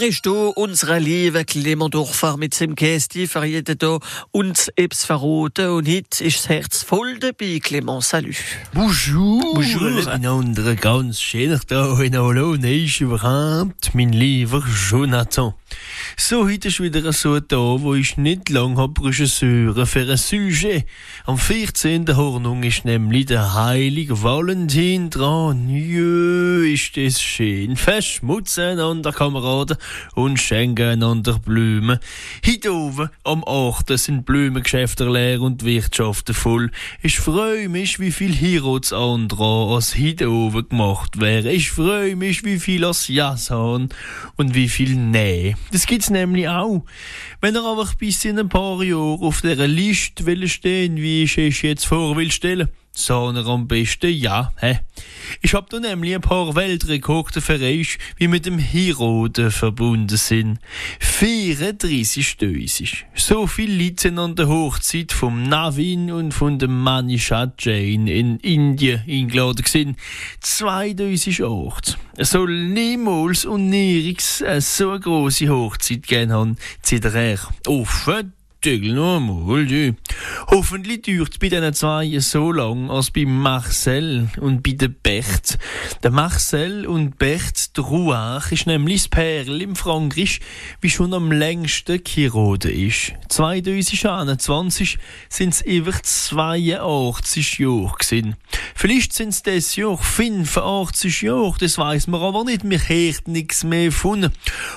Ist du unsere liebe Clement mit seinem Kästi verrieten da uns etwas verraten und heute ist das Herz voll dabei, Clement, salut. Bonjour, Bonjour. miteinander, ganz schön da in Hallo, ist überhaupt, mein lieber Jonathan. So, heute ist wieder so da, wo ich nicht lang hab Regisseur für ein Sujet. Am 14. Hornung ist nämlich der heilige Valentin dran. Jö, ist das schön. Verschmutzen an der Kameraden und schenken einander Blumen. Heute oben am 8. sind Blumengeschäfte leer und Wirtschaften voll. Ich freue mich, wie viel Heiratsantrag als heute oben gemacht wäre. Ich freue mich, wie viel als Jas haben und wie viel Nee. Das gibt's nämlich auch. Wenn er aber bis in ein paar Jahren auf der Liste will stehen, wie ich es jetzt vor will stellen, er am besten ja, hä? Ich hab da nämlich ein paar Weltrekorde für euch, wie mit dem Heroden verbunden sind. 34 Stößig. So viel Leute sind an der Hochzeit vom Navin und von dem Manisha Jain in Indien eingeladen gewesen. 2008. Es soll niemals und nirgends so eine grosse Hochzeit gegeben haben, zieht er Offen Tegel nochmal, du. Hoffentlich dauert bei diesen zwei so lang als bei Marcel und bei der Bert. Der Marcel und Bert Drouach ist nämlich das Perl im Frankreich, wie schon am längsten Kirode ist. 2021 sind es über 82 Jahre gewesen. Vielleicht sind es dieses Jahr 85 Jahre, das weiß man aber nicht. Mir hört nichts mehr von.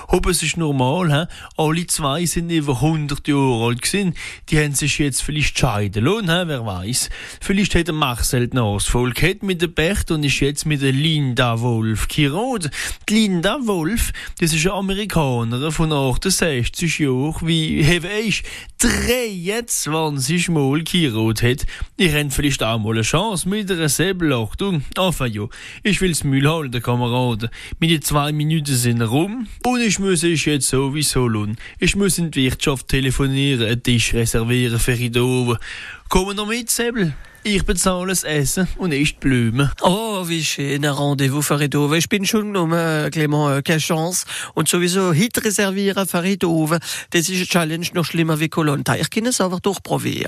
Ob es ist normal, he? alle zwei sind über 100 Jahre alt gewesen. Die haben sich jetzt vielleicht scheiden lassen, wer weiß. Vielleicht hat Marcel die Nase gehabt mit der Bert und ist jetzt mit der Linda Wolf geheiratet. Die Linda Wolf, das ist eine Amerikanerin von 68 Jahren, wie habe ich 23 Mal geheiratet hat. Ihr habt vielleicht auch mal eine Chance mit einer Säbelachtung. Enfin ja, ich will's Müll halten, Kameraden. Meine zwei Minuten sind rum und ich muss es jetzt sowieso lohnen. Ich muss in die Wirtschaft telefonieren, einen Tisch reservieren für heute oben. Kommen noch mit, Säbel? Ich bezahle das Essen und isst die Blumen. Oh, wie schön, ein Rendezvous oben. Ich bin schon genommen, Clement, äh, keine Chance. Und sowieso heute reservieren oben. Das ist eine Challenge noch schlimmer wie Kolonta. Ich kann es aber durchprobieren.